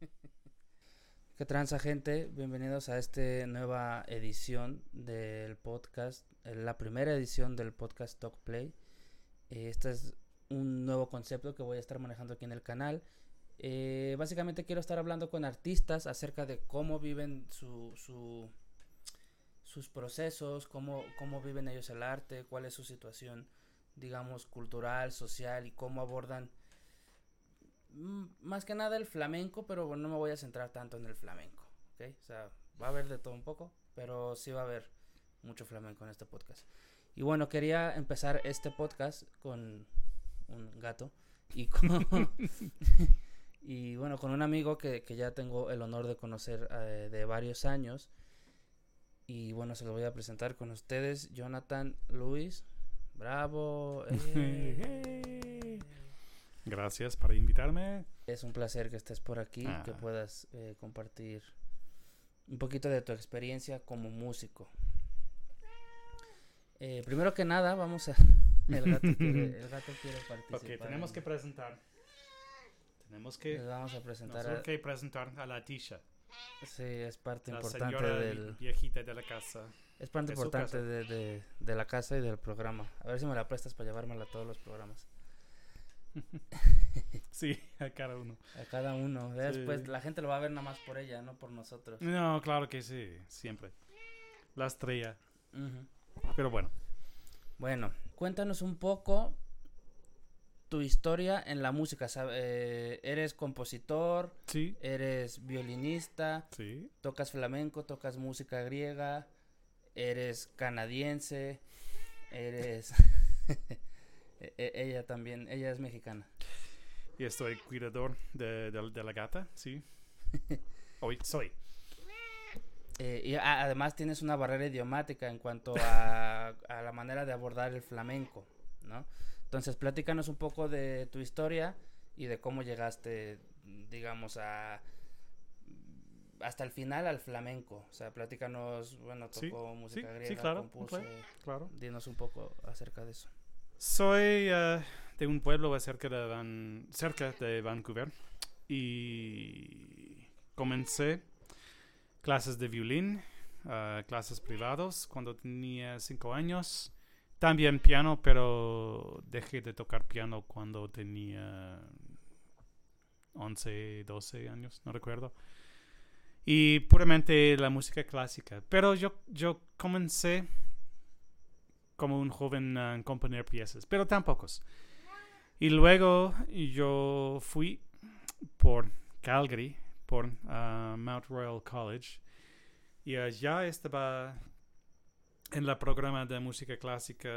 ¿Qué tranza gente? Bienvenidos a esta nueva edición del podcast, eh, la primera edición del podcast Talk Play. Eh, Este es un nuevo concepto que voy a estar manejando aquí en el canal. Eh, básicamente quiero estar hablando con artistas acerca de cómo viven su, su- sus procesos, cómo, cómo viven ellos el arte, cuál es su situación, digamos, cultural, social y cómo abordan más que nada el flamenco, pero bueno, no me voy a centrar tanto en el flamenco, ¿ok? O sea, va a haber de todo un poco, pero sí va a haber mucho flamenco en este podcast. Y bueno, quería empezar este podcast con un gato y con... y bueno, con un amigo que, que ya tengo el honor de conocer eh, de varios años. Y bueno, se lo voy a presentar con ustedes, Jonathan Luis. Bravo. eh. Gracias por invitarme. Es un placer que estés por aquí, que Ah. puedas eh, compartir un poquito de tu experiencia como músico. Eh, primero que nada, vamos a... El gato quiere, el gato quiere participar. Ok, tenemos que presentar. Tenemos que, Les vamos a presentar... tenemos a- que presentar a la Tisha, Sí, es parte la importante señora del... viejita de la casa. Es parte de importante de- de la casa y del programa. A ver si me la prestas para llevármela a todos los programas. Sí, a cada uno. A cada uno. Sí. Después la gente lo va a ver nada más por ella, no por nosotros. No, claro que sí, siempre. La estrella. Pero bueno, Bueno, cuéntanos un poco tu historia en la música. sab- eh, ¿Eres compositor? sí, ¿Eres violinista? sí. ¿Tocas flamenco? ¿Tocas música griega? ¿Eres canadiense? ¿Eres...? E- e- ella también, ella es mexicana. Y estoy cuidador de, de- de la gata, sí. Hoy soy. Eh, y a- además tienes una barrera idiomática en cuanto a, a la manera de abordar el flamenco, ¿no? Entonces, platícanos un poco de tu historia y de cómo llegaste, digamos, a hasta el final al flamenco. O sea, platícanos, bueno, Sí, tocó música sí, sí, griega, claro, compuso. ok. Claro. Dinos un poco acerca de eso. Soy eh, de un pueblo cerca de, Van- cerca de Vancouver y comencé clases de violín, eh, clases privados cuando tenía cinco años. También piano, pero dejé de tocar piano cuando tenía 11, 12 años, no recuerdo. Y puramente la música clásica. Pero yo, yo comencé como un joven a componer piezas, pero tan pocos. Y luego yo fui por Calgary, por ah, Mount Royal College, y allá estaba en la programa de música clásica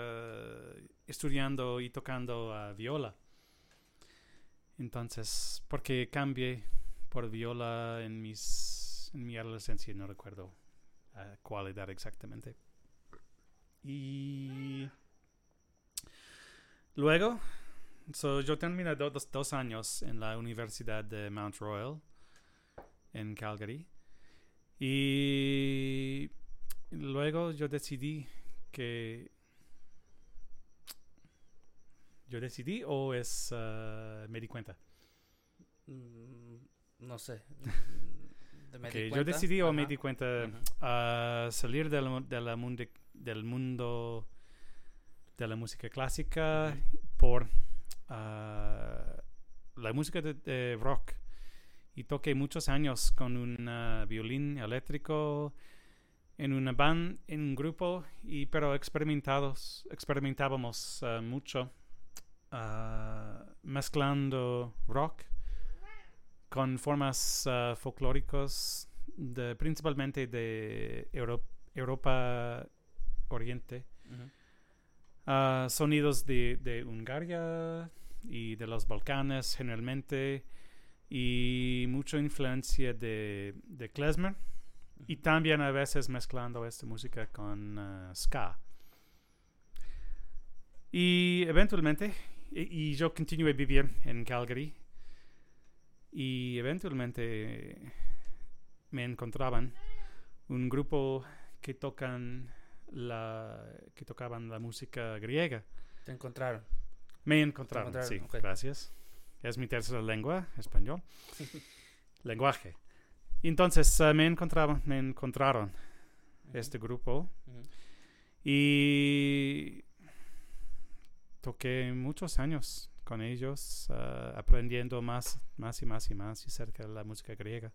estudiando y tocando viola. Entonces, porque cambié por viola en mis en mi adolescencia, no recuerdo a cuál edad exactamente. Y luego, so, yo terminé do- dos, dos años en la Universidad de Mount Royal en Calgary. Y luego yo decidí que... ¿Yo decidí o es... ah, me di cuenta? Mm, no sé. De me Ok, di yo decidí o me di cuenta a salir de la mundo, del mundo de la música clásica por ah, la música de, de rock. Y toqué muchos años con un ah, violín eléctrico en una band, en un grupo, y, pero experimentados, experimentábamos uh, mucho uh, mezclando rock con formas uh, folclóricas de, principalmente de Euro Europa Oriente. Uh, sonidos de, de Hungaria y de los Balcanes generalmente y mucha influencia de, de klezmer y también a veces mezclando esta música con uh, ska. Y eventualmente, y, y, yo continué a vivir en Calgary y eventualmente me encontraban un grupo que tocan la que tocaban la música griega. ¿Te encontraron? Me encontraron, encontraron? sí, okay. gracias. Es mi tercera lengua, español. Lenguaje. Entonces uh, me encontraban, me encontraron uh -huh. este grupo uh -huh. y toqué muchos años con ellos, uh, aprendiendo más, más y más y más acerca de la música griega.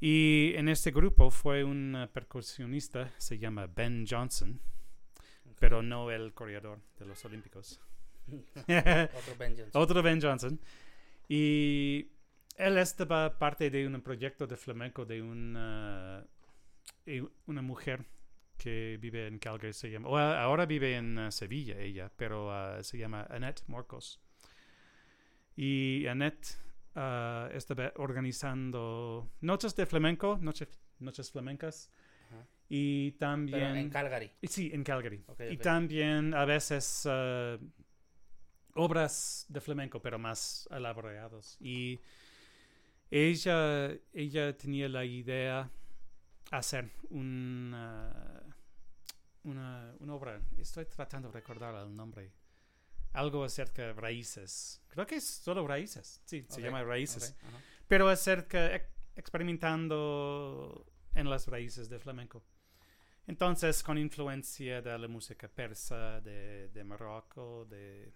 Y en este grupo fue un uh, percusionista, se llama Ben Johnson, okay. pero no el corredor de los Olímpicos. Otro Ben Johnson. Otro Ben Johnson. Y él estaba parte de un proyecto de flamenco de una, una mujer que vive en Calgary, se llama, o ahora vive en Sevilla ella, pero uh, se llama Annette Morcos. Y Annette uh, estaba organizando noches de flamenco, noches, noches flamencas. Ajá. Y también... Pero en Calgary. Sí, en Calgary. Okay, y okay. también a veces uh, obras de flamenco, pero más elaborados. Y ella, ella tenía la idea hacer un, uh, una, una obra, estoy tratando de recordar el nombre, algo acerca de raíces. Creo que es solo raíces, sí, okay. se llama raíces. Okay. Uh -huh. Pero acerca, ex experimentando en las raíces de flamenco. Entonces, con influencia de la música persa, de, de Marruecos, de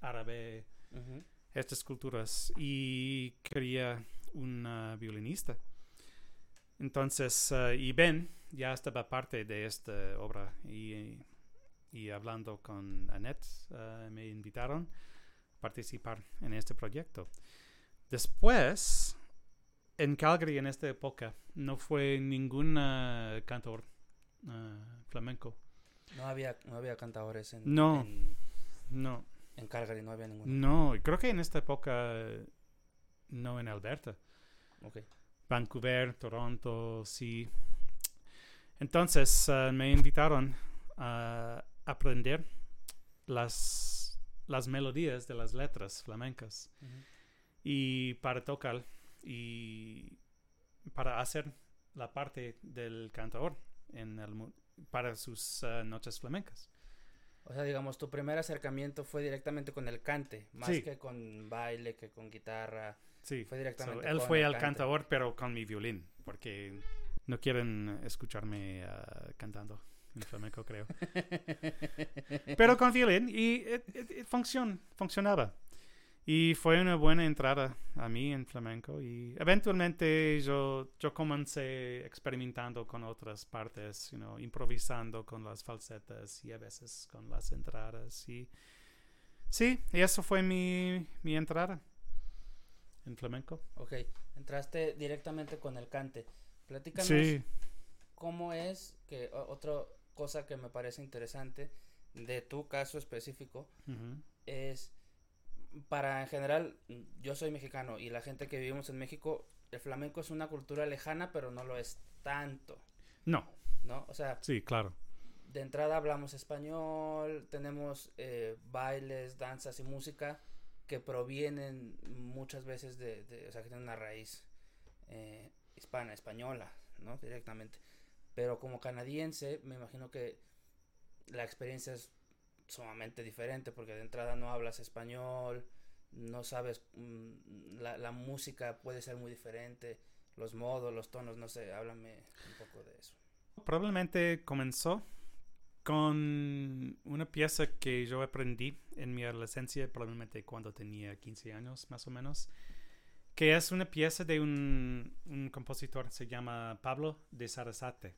árabe, uh -huh. estas culturas, y quería una violinista. Entonces, uh, y Ben ya estaba parte de esta obra y, y hablando con Annette uh, me invitaron a participar en este proyecto. Después, en Calgary en esta época, no fue ningún uh, cantor flamenco. No había, no había cantadores en... No, en, no. En Calgary no había ninguno. No, creo que en esta época no en Alberta. Okay. Vancouver, Toronto, sí. Entonces uh, me invitaron a aprender las, las melodías de las letras flamencas uh -huh. y para tocar y para hacer la parte del cantador en el, para sus uh, noches flamencas. O sea, digamos, tu primer acercamiento fue directamente con el cante, más sí. que con baile, que con guitarra. Sí, fue directamente so, él con fue el el cantador, pero con mi violín, porque no quieren escucharme uh, cantando en flamenco, creo. pero con violín y it, it, it funcion, funcionaba. Y fue una buena entrada a mí en flamenco y eventualmente yo, yo comencé experimentando con otras partes, you know, improvisando con las falsetas y a veces con las entradas. Y sí, y eso fue mi, mi entrada en flamenco. Ok, entraste directamente con el cante. Platícanos Sí. cómo es, que otra cosa que me parece interesante de tu caso específico Uh -huh. es para en general, yo soy mexicano y la gente que vivimos en México, el flamenco es una cultura lejana, pero no lo es tanto, No, ¿no? O sea, sí, claro. de entrada hablamos español, tenemos eh, bailes, danzas y música que provienen muchas veces de, de o sea, que tienen una raíz eh, hispana, española, ¿no? Directamente. Pero como canadiense, me imagino que la experiencia es sumamente diferente porque de entrada no hablas español, no sabes, mmm, la, la, música puede ser muy diferente, los modos, los tonos, no sé, háblame un poco de eso. Probablemente comenzó con una pieza que yo aprendí en mi adolescencia, probablemente cuando tenía 15 años más o menos, que es una pieza de un, un compositor, se llama Pablo de Sarasate.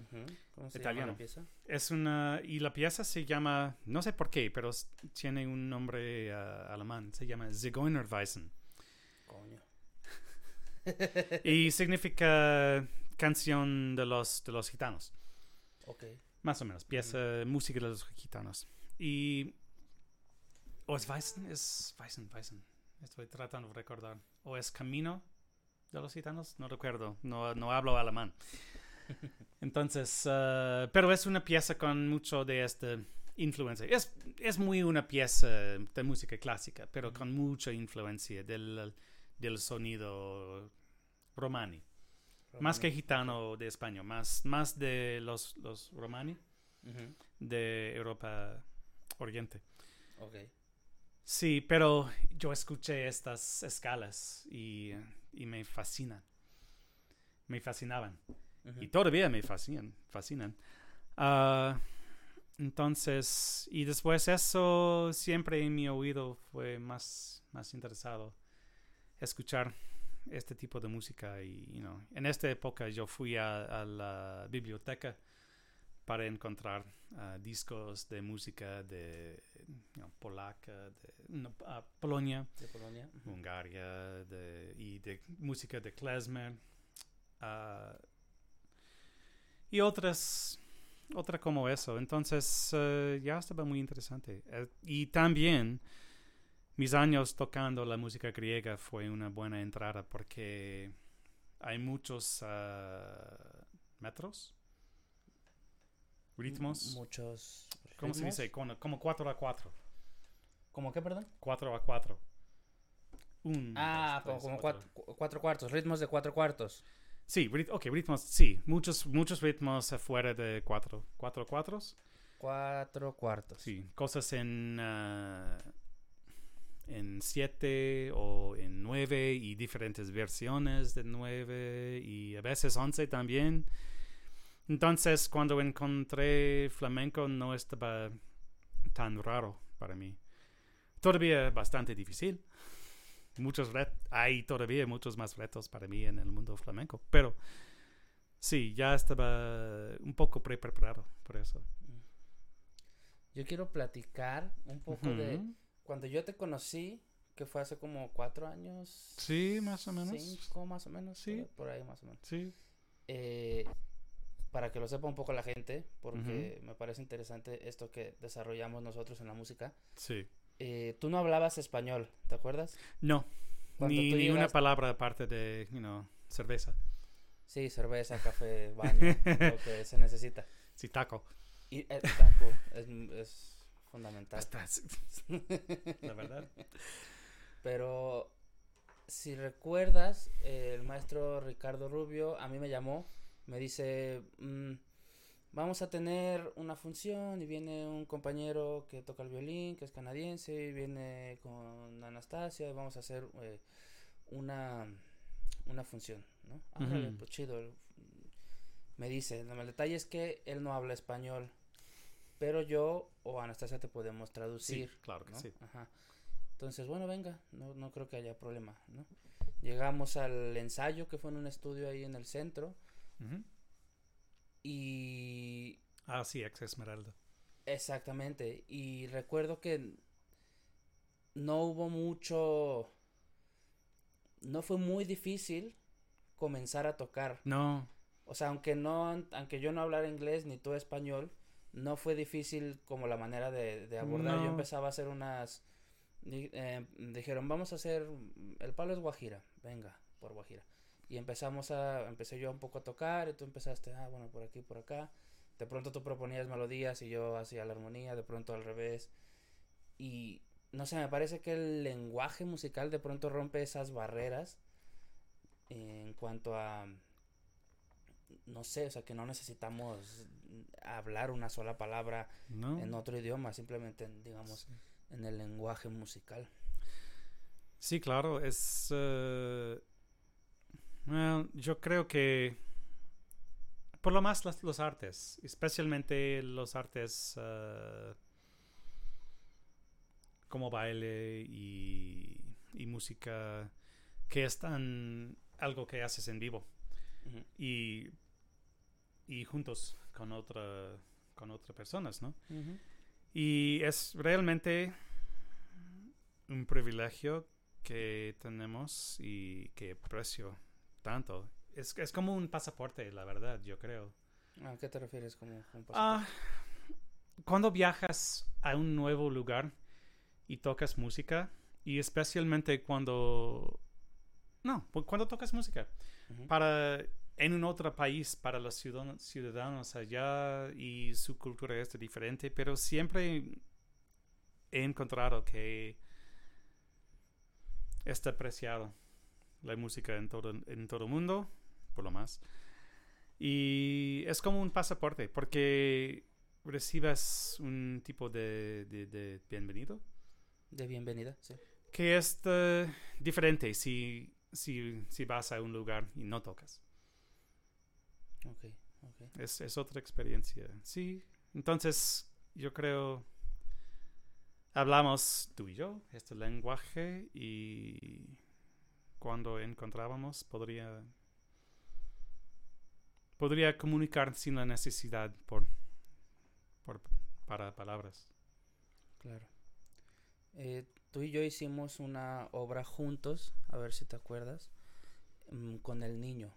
Ujú. ¿Cómo se Italiano. llama la pieza? Es una. Y la pieza se llama. No sé por qué, pero tiene un nombre ah, alemán. Se llama Zigeunerweisen. Coño. y significa canción de los, de los gitanos. Ok. Más o menos. Pieza, música de los gitanos. Y. ¿O es Weisen? Es Weisen, Weisen. Estoy tratando de recordar. ¿O es Camino de los gitanos? No recuerdo. No, no hablo alemán. Entonces, ah, pero es una pieza con mucho de esta influencia. Es, es muy una pieza de música clásica, pero con mucha influencia del, del sonido romani. Más que gitano de España, más, más de los, los romani de Europa Oriente. Ok. Sí, pero yo escuché estas escalas y, y me fascinan. Me fascinaban. Ujú. Y todavía me fascinan. fascinan. Ah, entonces, y después eso siempre en mi oído fue más, más interesado escuchar este tipo de música. Y, you know, en esta época yo fui a, a la biblioteca para encontrar ah, discos de música de you know, polaca, de no, ah, Polonia. De Polonia. De, y de música de klezmer ah, y otras otra como eso entonces eh, ya estaba muy interesante Eh, y también mis años tocando la música griega fue una buena entrada porque hay muchos ah, metros ritmos Muchos. ¿cómo se ritmos. dice? como, como 4 a 4 ¿Cómo qué, perdón? 4 a 4 Un, Ah, dos, como, tres, como cuatro. cuatro, cu- cuatro cuartos, ritmos de cuatro cuartos. Sí, ok, ritmos, sí, muchos, muchos ritmos afuera de cuatro, cuatro cuatros. Cuatro cuartos. Sí, cosas en, ah, en siete o en nueve y diferentes versiones de nueve y a veces once también. Entonces, cuando encontré flamenco no estaba tan raro para mí. Todavía bastante difícil. Muchos ret hay todavía muchos más retos para mí en el mundo flamenco, pero sí, ya estaba un poco pre preparado por eso. Yo quiero platicar un poco de cuando yo te conocí, que fue hace como cuatro años. Sí, más o menos. Cinco más o menos. Sí. Por, por ahí más o menos. Sí. Eh, para que lo sepa un poco la gente, porque me parece interesante esto que desarrollamos nosotros en la música. Sí. Eh, tú no hablabas español, ¿te acuerdas? No, Cuando ni, ni una palabra aparte de, you know, cerveza. Sí, cerveza, café, baño, lo que se necesita. Sí, taco. Y el taco es, es fundamental. La verdad. Pero si recuerdas, eh, el maestro Ricardo Rubio a mí me llamó, me dice, mm, vamos a tener una función y viene un compañero que toca el violín, que es canadiense, y viene con Anastasia, y vamos a hacer eh, una, una función, ¿no? Ah, pues chido. Me dice, el detalle es que él no habla español, pero yo o Anastasia te podemos Sí, traducir. claro que ¿no? sí. Ajá. Entonces, bueno, venga, no, no creo que haya problema, ¿no? Llegamos al ensayo que fue en un estudio ahí en el centro. Y Ah, sí, ex Esmeralda. exactamente, y recuerdo que no hubo mucho, no fue muy difícil comenzar a tocar. No, O sea, aunque no, aunque yo no hablara inglés ni tú español, no fue difícil como la manera de, de abordar. Yo empezaba a hacer unas, eh, dijeron, vamos a hacer, el palo es Guajira, venga, por Guajira. Y empezamos a, empecé yo un poco a tocar y tú empezaste, ah, bueno, por aquí, por acá. De pronto tú proponías melodías y yo hacía la armonía, de pronto al revés. Y no sé, me parece que el lenguaje musical de pronto rompe esas barreras en cuanto a no sé, o sea, que no necesitamos hablar una sola palabra no. en otro idioma, simplemente, en, digamos, en el lenguaje musical. Sí, claro, es... eh, well, yo creo que... Por lo más las- los artes, especialmente los artes eh, como baile y, y música, que están algo que haces en vivo. Y, y juntos con otra con otras personas, ¿no? Y es realmente un privilegio que tenemos y que aprecio tanto. Es, es como un pasaporte, la verdad, yo creo. ¿A qué te refieres como un Ah, cuando viajas a un nuevo lugar y tocas música, y especialmente cuando... No, cuando tocas música. Para en un otro país, para los ciudadanos, ciudadanos allá y su cultura es diferente, pero siempre he encontrado que está apreciado la música en todo en todo el mundo, por lo más. Y es como un pasaporte, porque recibes un tipo de, de, de bienvenido De bienvenida, sí. que es eh, diferente si, si, si vas a un lugar y no tocas. Ok, ok. Es, es otra experiencia. Sí, entonces yo creo hablamos tú y yo este lenguaje y cuando encontrábamos podría podría comunicar sin la necesidad por, por para palabras. Claro. Eh, tú y yo hicimos una obra juntos, a ver si te acuerdas, mm, con el niño.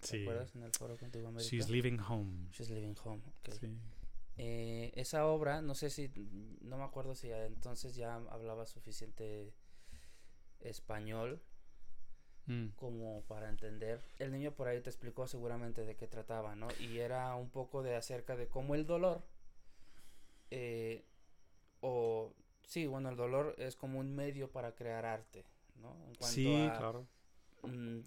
¿Te Sí. acuerdas en el foro Contigo América? She's leaving home. She's Living Home. ok. Sí. Eh, esa obra, no sé si, no me acuerdo si entonces ya hablaba suficiente español Mm. como para entender. El niño por ahí te explicó seguramente de qué trataba, ¿no? Y era un poco de acerca de cómo el dolor, eh, o sí, bueno, el dolor es como un medio para crear arte, ¿no? En cuanto Sí, a, claro. mm,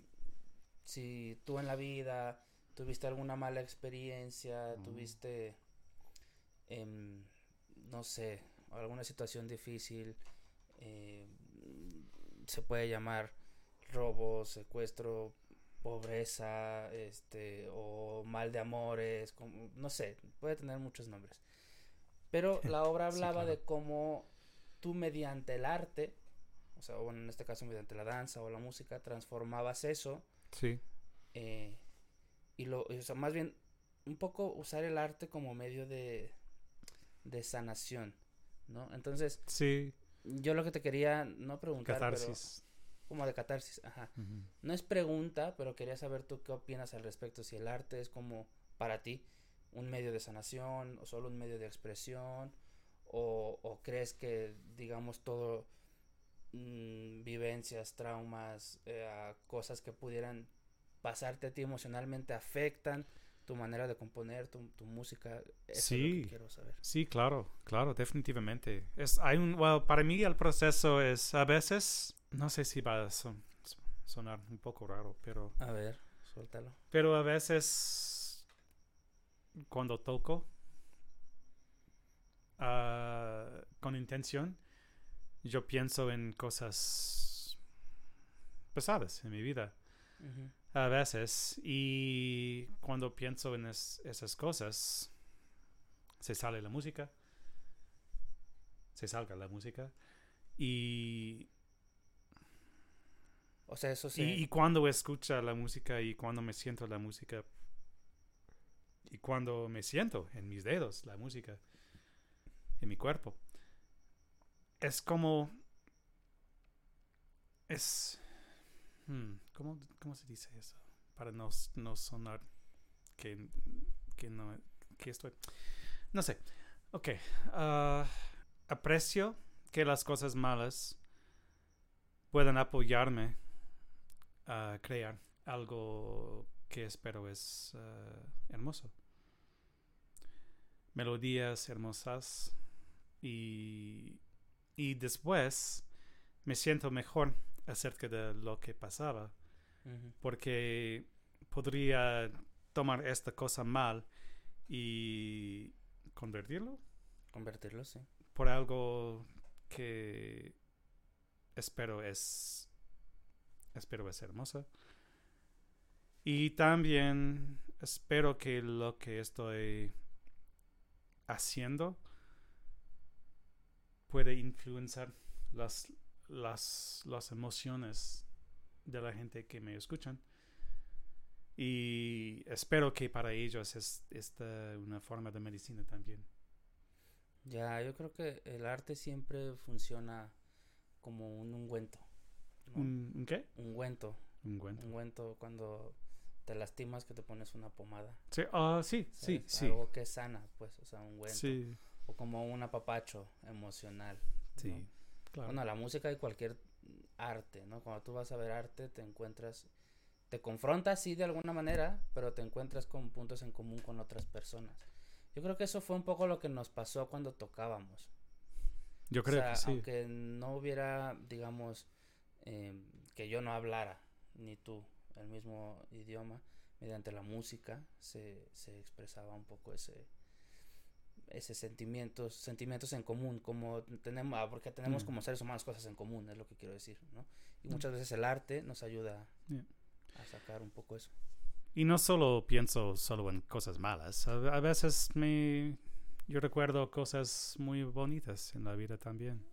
si tú en la vida tuviste alguna mala experiencia, Mm. tuviste, em, no sé, alguna situación difícil, eh, se puede llamar robo, secuestro, pobreza, este, o mal de amores, como, no sé, puede tener muchos nombres. Pero la obra Sí, hablaba claro. de cómo tú mediante el arte, o sea, bueno, en este caso mediante la danza o la música, transformabas eso Sí. eh, y lo, o sea, más bien un poco usar el arte como medio de, de sanación, ¿no? Entonces, Sí. yo lo que te quería no preguntar, Catarsis. pero como de catarsis, ajá. No es pregunta, pero quería saber tú qué opinas al respecto, si el arte es como para ti un medio de sanación o solo un medio de expresión o, o crees que digamos todo mm, vivencias, traumas, eh, cosas que pudieran pasarte a ti emocionalmente afectan tu manera de componer, tu, tu música. Eso es lo que Sí. quiero saber. Sí, claro, claro, definitivamente. Es, hay un, well, para mí el proceso es a veces, no sé si va a son- sonar un poco raro, pero, A ver, suéltalo. pero a veces cuando toco ah, con intención, yo pienso en cosas pesadas en mi vida. A veces, y cuando pienso en es- esas cosas, se sale la música, se salga la música, y, O sea, eso sí. y, cuando escucho la música y cuando me siento la música, y cuando me siento en mis dedos la música, en mi cuerpo, es como, es, hmm, ¿cómo, cómo se dice eso? Para no, no sonar que, que no, que estoy, no sé, ok, ah, aprecio que las cosas malas puedan apoyarme a crear algo que espero es ah, hermoso. Melodías hermosas y, y después me siento mejor acerca de lo que pasaba porque podría tomar esta cosa mal y convertirlo Convertirlo, sí. por algo que espero es espero es hermosa y también espero que lo que estoy haciendo puede influenciar las las las emociones de la gente que me escuchan Y espero que para ellos es esta una forma de medicina también. Ya, yo creo que el arte siempre funciona como un ungüento. ¿Un, un qué? Ungüento. Ungüento. Ungüento cuando te lastimas que te pones una pomada. Sí, ah, sí, sí, ¿sabes? sí. Algo que sana, pues, o sea, ungüento. Sí, O como un apapacho emocional. sí, ¿no? claro. Bueno, la música y cualquier arte, ¿no? Cuando tú vas a ver arte, te encuentras, te confrontas, sí, de alguna manera, pero te encuentras con puntos en común con otras personas. Yo creo que eso fue un poco lo que nos pasó cuando tocábamos. Yo O creo sea, que sí. aunque no hubiera, digamos, em, que yo no hablara, ni tú, el mismo idioma, mediante la música se, se expresaba un poco ese ese sentimientos sentimientos en común como tenemos ah, porque tenemos Mm. como seres humanos cosas en común es lo que quiero decir no y muchas veces el arte nos ayuda Yeah. a sacar un poco eso Y no solo pienso solo en cosas malas. A, a veces me yo recuerdo cosas muy bonitas en la vida también.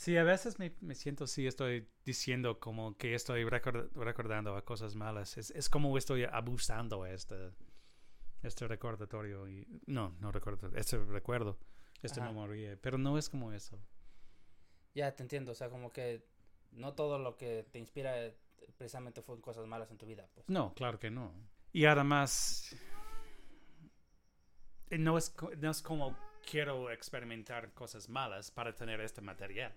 Sí, a veces me, me siento sí estoy diciendo como que estoy record- recordando a cosas malas. Es, es como estoy abusando este este recordatorio y no, no recuerdo, este recuerdo, esta Ajá. memoria, pero no es como eso. ya te entiendo o sea como que no todo lo que te inspira precisamente fue en cosas malas en tu vida pues No, claro que no. Y además, eh, no es, no es como quiero experimentar cosas malas para tener este material.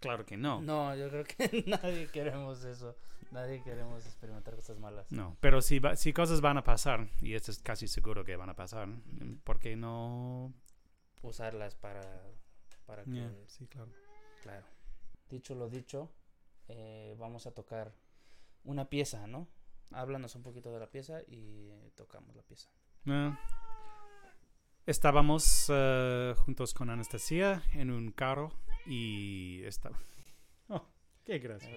Claro que no. No, yo creo que nadie queremos eso. Nadie queremos experimentar cosas malas. No, pero si, va- si cosas van a pasar, y esto es casi seguro que van a pasar, ¿por qué no? Usarlas para, para que... Yeah, sí, claro. Claro. Dicho lo dicho, eh, vamos a tocar una pieza, ¿no? Háblanos un poquito de la pieza y tocamos la pieza. Eh, estábamos eh, juntos con Anastasia en un carro y estaba... Oh, qué gato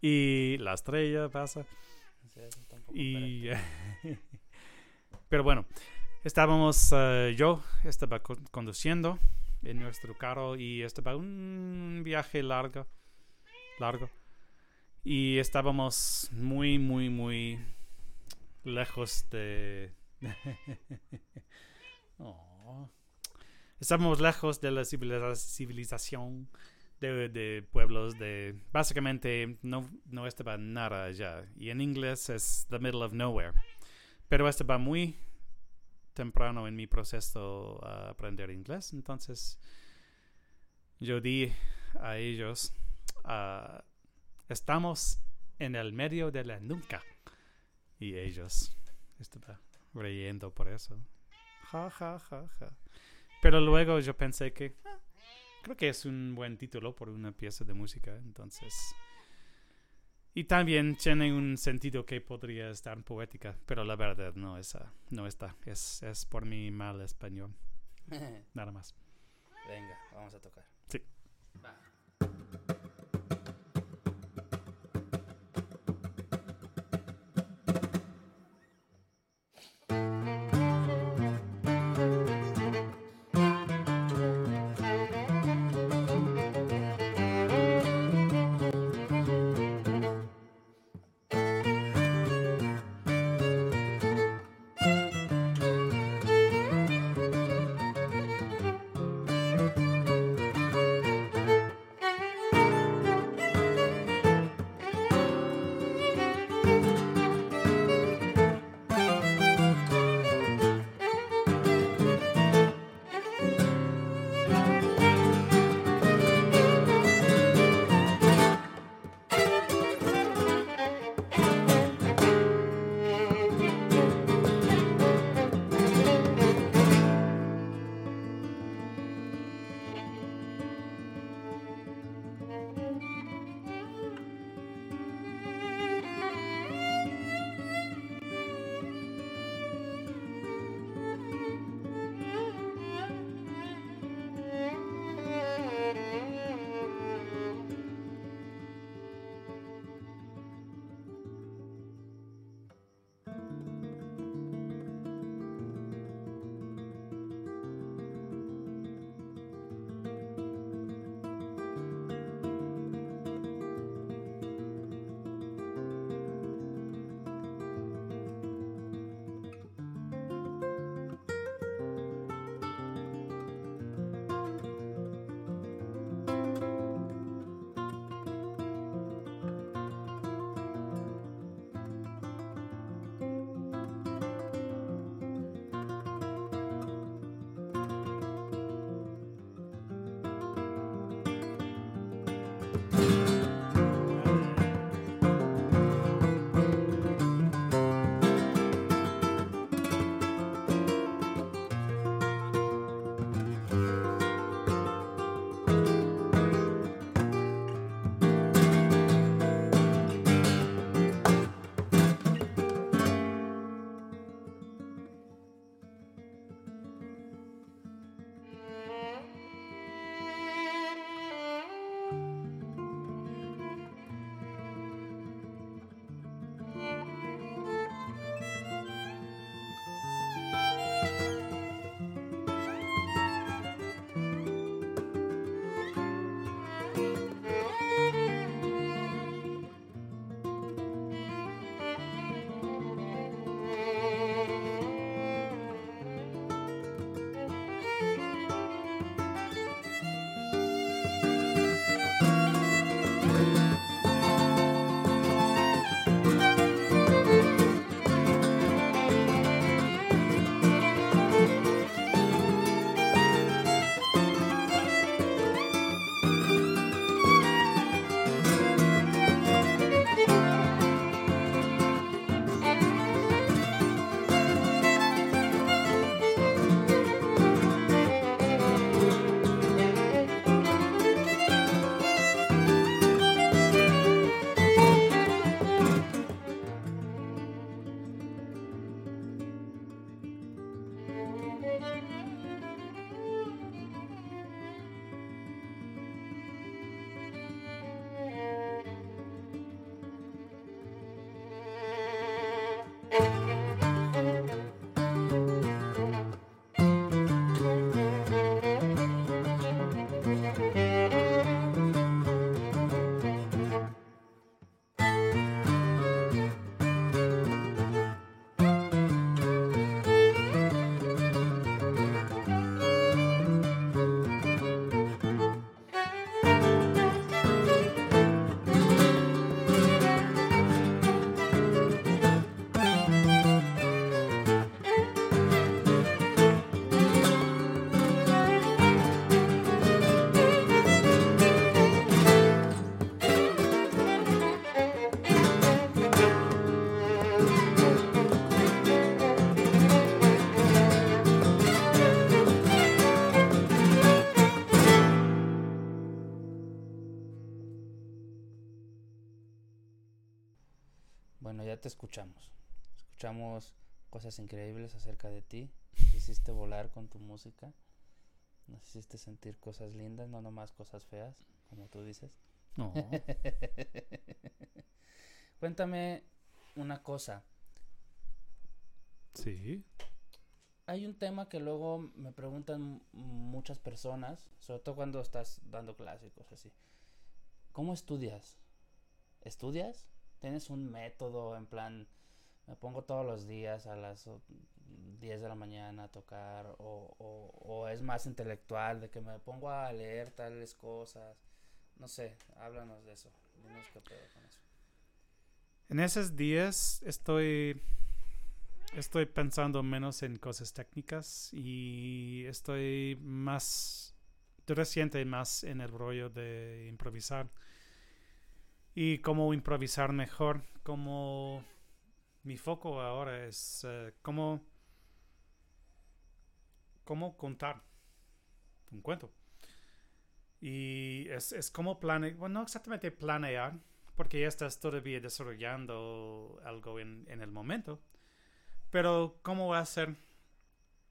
Y la estrella pasa. poco Y, pero bueno, estábamos, eh, yo estaba co- conduciendo en nuestro carro y estaba un viaje largo, largo. Y estábamos muy, muy, muy lejos de... Oh. Estábamos lejos de la civiliza- civilización de, pueblos de básicamente no, no estaba nada allá. Y en inglés es the middle of nowhere. Pero estaba muy temprano en mi proceso a aprender inglés. Entonces yo di a ellos ah, estamos en el medio de la nunca y ellos estaban riendo por eso ja ja ja ja pero luego yo pensé que ah, creo que es un buen título por una pieza de música, entonces. Y también tiene un sentido que podría estar poética, pero la verdad no, esa, no está. Es, es por mi mal español, nada más. Venga, vamos a tocar. Sí. Va. Escuchamos cosas increíbles acerca de ti. Nos hiciste volar con tu música. Nos hiciste sentir cosas lindas, no nomás cosas feas, como tú dices. No. Cuéntame una cosa. sí. Hay un tema que luego me preguntan muchas personas, sobre todo cuando estás dando clásicos así. ¿Cómo estudias? ¿Estudias? ¿Tienes un método en plan, me pongo todos los días a las o- 10 de la mañana a tocar o, o- o es más intelectual de que me pongo a leer tales cosas? No sé, háblanos de eso. Con eso. En esos días estoy estoy pensando menos en cosas técnicas y estoy más reciente más en el rollo de improvisar y cómo improvisar mejor como mi foco ahora es eh, cómo cómo contar un cuento y es, es como planear bueno no exactamente planear porque ya estás todavía desarrollando algo en, en el momento. Pero ¿cómo ser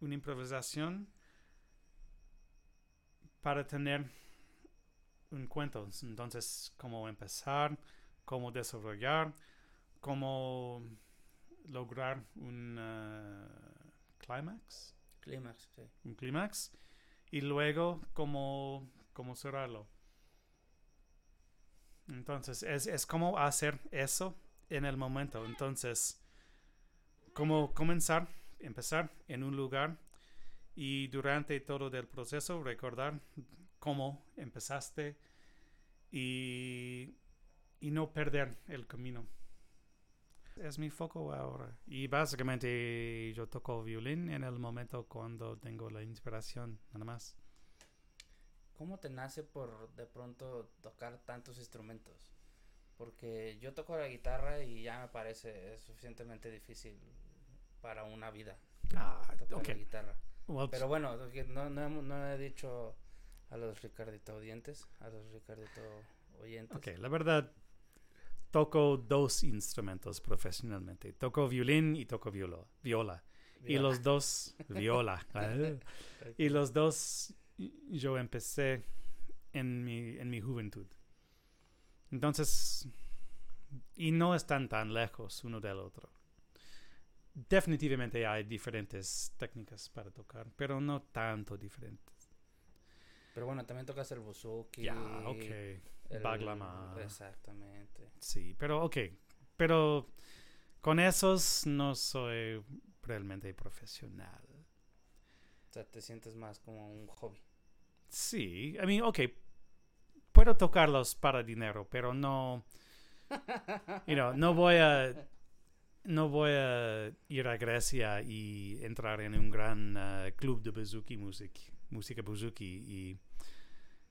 una improvisación para tener un cuento? Entonces, ¿cómo empezar? ¿Cómo desarrollar? ¿Cómo lograr un uh? Clímax, sí. Un clímax. Y luego, ¿cómo, cómo cerrarlo? Entonces, es, es como hacer eso en el momento. Entonces, cómo comenzar, empezar en un lugar y durante todo el proceso recordar cómo empezaste y, y no perder el camino. Es mi foco ahora. Y básicamente yo toco violín en el momento cuando tengo la inspiración, nada más. ¿Cómo te nace por de pronto tocar tantos instrumentos? Porque yo toco la guitarra y ya me parece suficientemente difícil para una vida Ah, tocar ok. la guitarra. Well, Pero bueno, no, no, no he dicho a los Ricardito oyentes, a los Ricardito oyentes. ok, la verdad, toco dos instrumentos profesionalmente. Toco violín y toco viola. viola. Y los dos, viola. ah, y los dos yo empecé en mi, en mi juventud. Entonces, y no están tan lejos uno del otro. Definitivamente hay diferentes técnicas para tocar, pero no tanto diferentes. Pero bueno, también tocas el buzuki. Ya, ok. El- Baglama. Exactamente. Sí, pero ok. Pero con esos no soy realmente profesional. O sea, te sientes más como un hobby. Sí, I mean, ok. Puedo tocarlos para dinero, pero no. You know, no voy a. No voy a ir a Grecia y entrar en un gran uh, club de buzuki music, música buzuki y,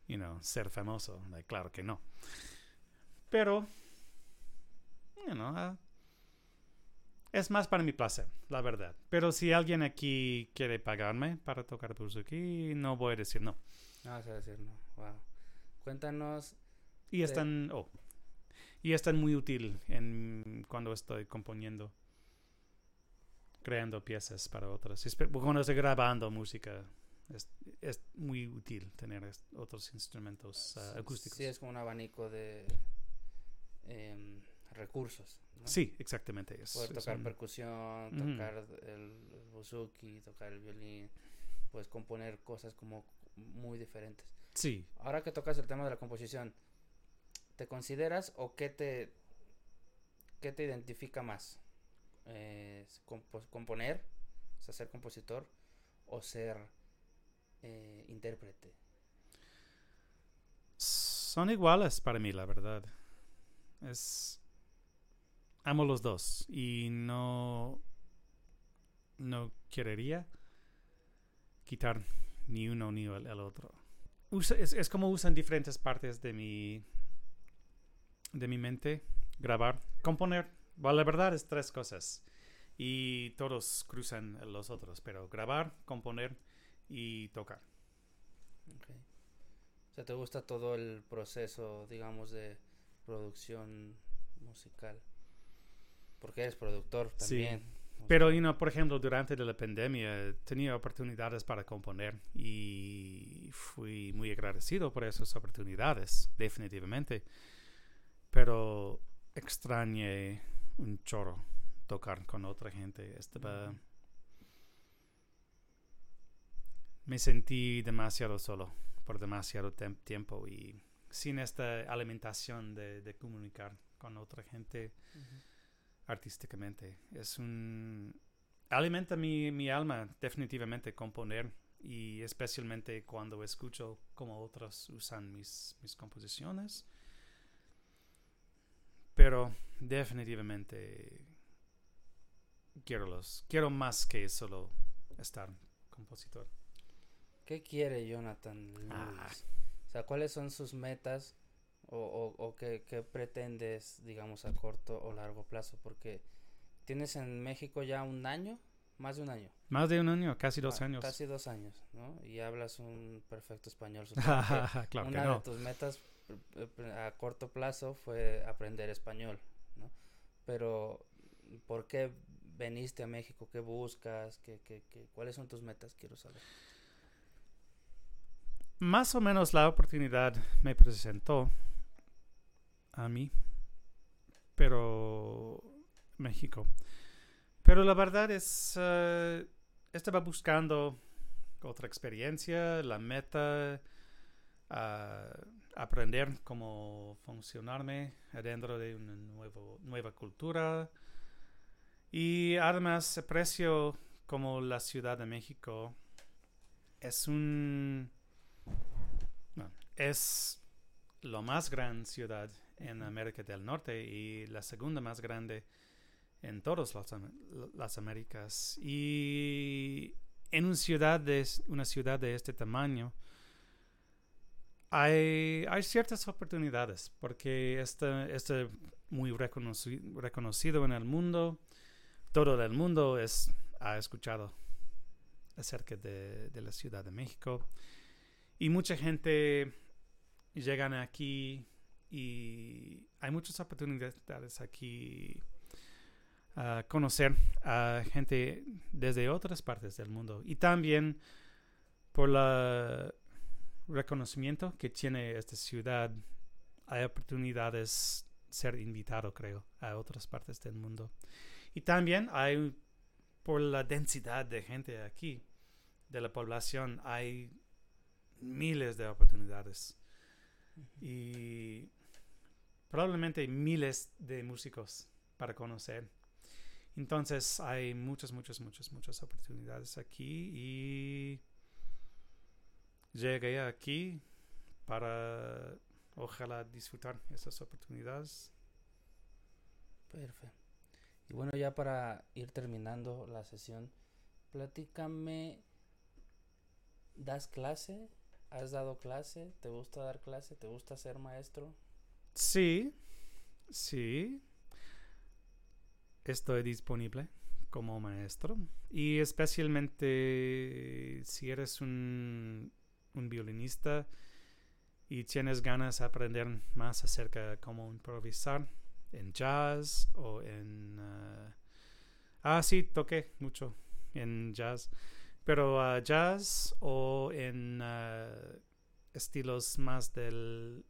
you know, ser famoso. Like, claro que no. Pero, you know, uh, es más para mi placer, la verdad. Pero si alguien aquí quiere pagarme para tocar buzuki, no voy a decir no. No vas a decir no. Wow. Cuéntanos. Y están, oh, y están muy útil en cuando estoy componiendo, creando piezas para otras. Cuando estoy grabando música, es, es muy útil tener otros instrumentos ah, acústicos. Sí, es como un abanico de em, recursos. ¿no? Sí, exactamente. Es, Poder es tocar un- percusión, tocar el, el buzuki, tocar el violín, puedes componer cosas como muy diferentes. sí, Ahora que tocas el tema de la composición, ¿te consideras o qué te, qué te identifica más? Eh, compo- ¿Componer? O sea, ser compositor o ser eh, intérprete. son iguales para mí, la verdad. Es amo los dos y no no querría quitar ni uno ni el, otro. Es, es como usan diferentes partes de mi de mi mente grabar, componer. La verdad es tres cosas y todos cruzan los otros, pero grabar, componer y tocar. O sea, ¿te gusta todo el proceso, digamos, de producción musical? porque eres productor Sí. también. O Pero, you know, por ejemplo, durante la pandemia tenía oportunidades para componer y fui muy agradecido por esas oportunidades, definitivamente. Pero extrañé un chorro tocar con otra gente. Estaba... Ujú. Me sentí demasiado solo por demasiado tiempo y sin esta alimentación de, de comunicar con otra gente artísticamente. Es un... Alimenta mi, mi alma definitivamente componer y especialmente cuando escucho cómo otros usan mis, mis composiciones. Pero definitivamente quiero los quiero más que solo estar compositor. ¿Qué quiere Jonathan Lewis? Ah. O sea, ¿cuáles son sus metas o, o, o qué, qué pretendes, digamos, a corto o largo plazo? Porque tienes en México ya un año, más de un año. Más de un año, casi dos Ah, años. Casi dos años, ¿no? Y hablas un perfecto español. Claro que una no. de tus metas eh, eh, a corto plazo fue aprender español, ¿no? Pero, ¿por qué veniste a México? ¿Qué buscas? ¿Qué, qué, qué- ¿Cuáles son tus metas? Quiero saber. Más o menos la oportunidad me presentó a mí, pero México. Pero la verdad es, eh, estaba buscando otra experiencia, la meta, aprender cómo funcionarme adentro de una nuevo- nueva cultura. Y además aprecio como la Ciudad de México es un es la más gran ciudad en América del Norte y la segunda más grande en todas las, las Américas. Y en una ciudad de, una ciudad de este tamaño hay, ciertas oportunidades porque está, está muy reconoci- reconocido en el mundo. Todo el mundo es, ha escuchado acerca de, de la Ciudad de México. Y mucha gente llegan aquí y hay muchas oportunidades aquí a conocer a gente desde otras partes del mundo. Y también por el reconocimiento que tiene esta ciudad, hay oportunidades ser invitado, creo, a otras partes del mundo. Y también hay, por la densidad de gente aquí, de la población, hay miles de oportunidades y probablemente miles de músicos para conocer. Entonces hay muchas, muchas, muchas, muchas oportunidades aquí y llegué aquí para ojalá disfrutar esas oportunidades. Perfecto. Y bueno, ya para ir terminando la sesión, platícame, ¿das clase? ¿Has dado clase? ¿Te gusta dar clase? ¿Te gusta ser maestro? Sí, sí. Estoy disponible como maestro y especialmente si eres un, un violinista y tienes ganas de aprender más acerca de cómo improvisar en jazz o en... ah, ah, sí, toqué mucho en jazz, pero ah, jazz o en ah, estilos más del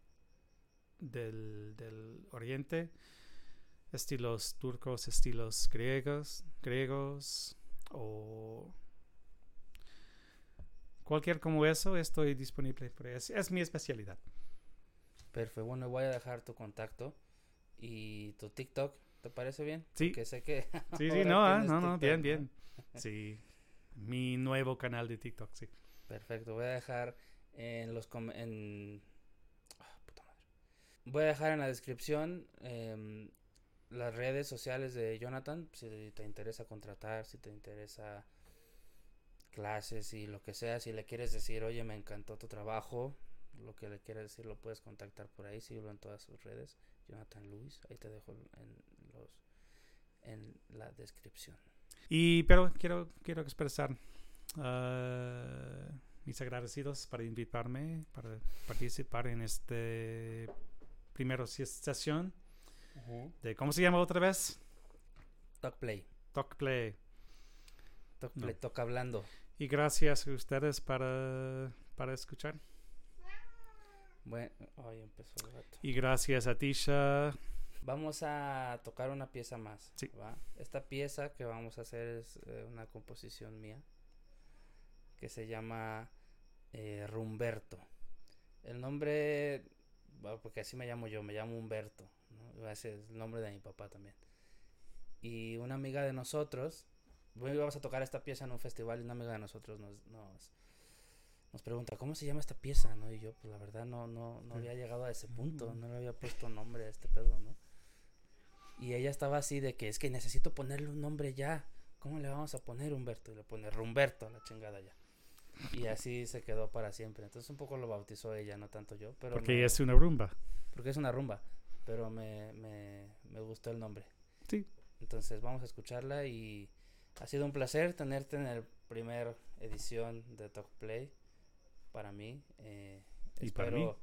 del, del oriente, estilos turcos, estilos griegos, griegos o cualquier como eso, estoy disponible. por Es, es mi especialidad. Perfecto. Bueno, voy a dejar tu contacto y tu TikTok. ¿Te parece bien? Sí. Que sé que. Sí, sí, no, ah, no, no, bien, bien. Sí, mi nuevo canal de TikTok, sí. Perfecto. Voy a dejar en los com- en ah. Voy a dejar en la descripción em, las redes sociales de Jonathan, si te interesa contratar, si te interesa clases y lo que sea, si le quieres decir, oye, me encantó tu trabajo, lo que le quieras decir lo puedes contactar por ahí, síguelo en todas sus redes, Jonathan Luis, ahí te dejo en los en la descripción. Y, pero quiero, quiero expresar ah, mis agradecidos para invitarme, para participar en este primero sesión de, ¿cómo se llama otra vez? Talk Play. Talk Play. Talk No. Play, toca hablando. Y gracias a ustedes para, para escuchar. Bueno, ay, empezó el gato. Y gracias a Tisha. Vamos a tocar una pieza más. Sí. ¿va? Esta pieza que vamos a hacer es eh, una composición mía que se llama eh, Rumberto. El nombre, bueno, porque así me llamo yo, me llamo Humberto. ¿no? Ese es el nombre de mi papá también. Y una amiga de nosotros, bueno, íbamos a tocar esta pieza en un festival y una amiga de nosotros nos, nos, nos pregunta, ¿cómo se llama esta pieza? ¿no? Y yo, pues la verdad no, no, no había llegado a ese punto, no le había puesto nombre a este pedo, ¿no? Y ella estaba así de que es que necesito ponerle un nombre ya. ¿Cómo le vamos a poner Humberto? Y le pone Rumberto a la chingada ya. Y así se quedó para siempre. Entonces un poco lo bautizó ella, no tanto yo. Pero Porque me- es una rumba. porque es una rumba. Pero me, me, me gustó el nombre. Sí. Entonces vamos a escucharla y ha sido un placer tenerte en la primer edición de Talk Play para mí. Eh, Y para espero mí.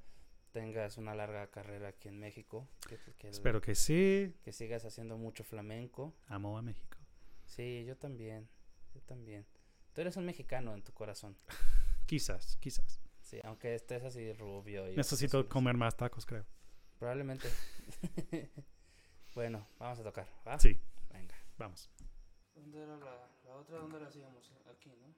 Tengas una larga carrera aquí en México. Que, que, Espero que sí. que sigas haciendo mucho flamenco. Amo a México. Sí, yo también. Yo también. Tú eres un mexicano en tu corazón. Quizás, quizás. Sí, aunque estés así rubio. Y Necesito comer más tacos, creo. Probablemente. bueno, vamos a tocar. ¿va? Sí, Venga. vamos. ¿Dónde era la, la otra? ¿Dónde la hacíamos? Aquí, ¿no?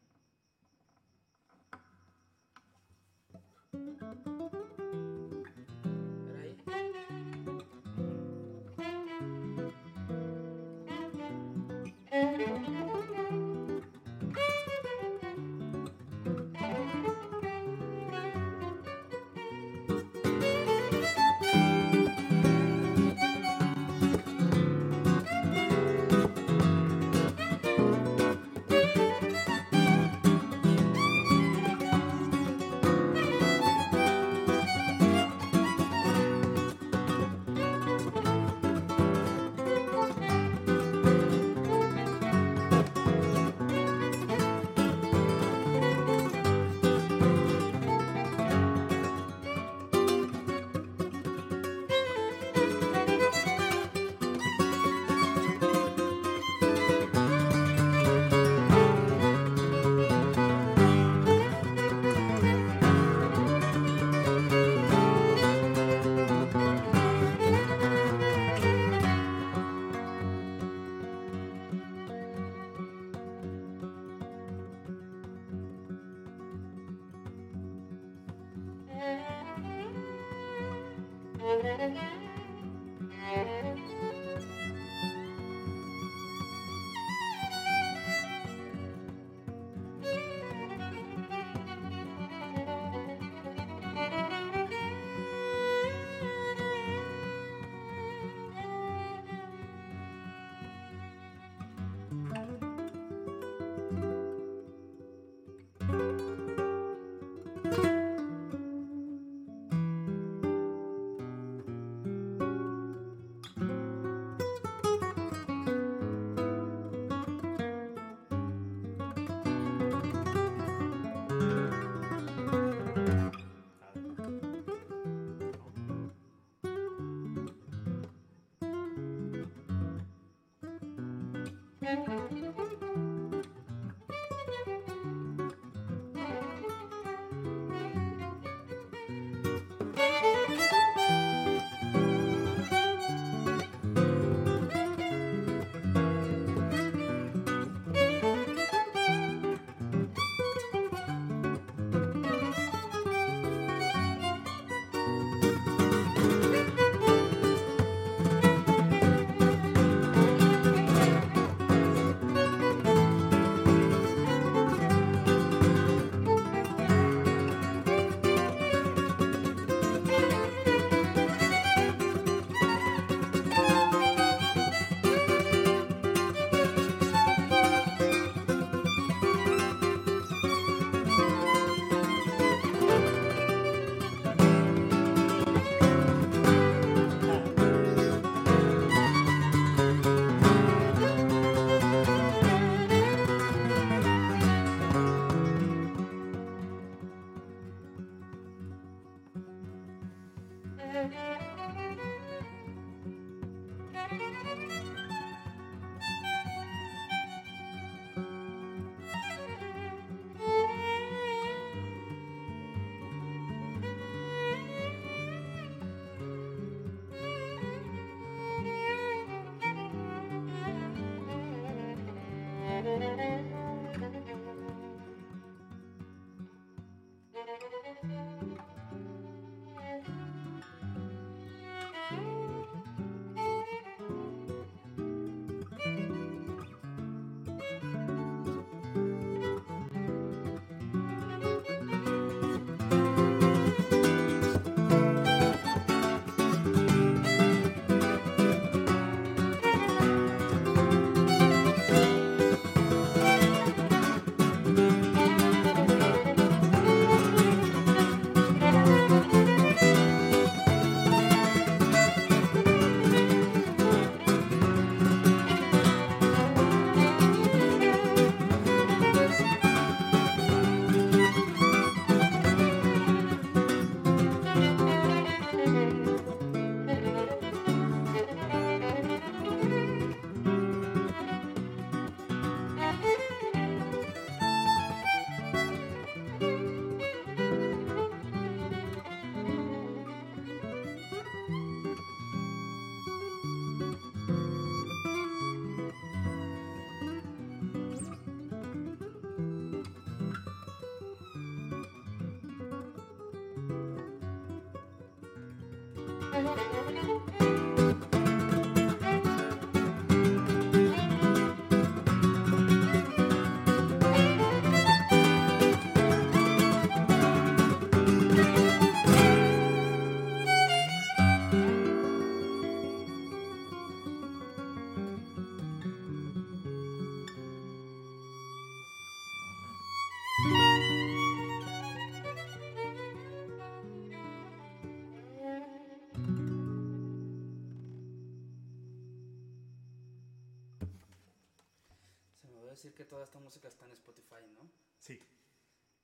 Decir que toda esta música está en Spotify, ¿no? Sí.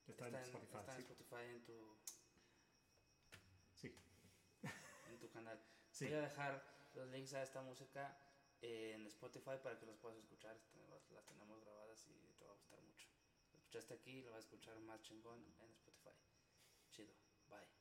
Está, en Spotify. está en sí. Spotify en tu, Sí. en tu canal. Sí. Voy a dejar los links a esta música en Spotify para que los puedas escuchar. Este, las tenemos grabadas y te va a gustar mucho. Lo escuchaste aquí y lo vas a escuchar más chingón en Spotify. Chido. Bye.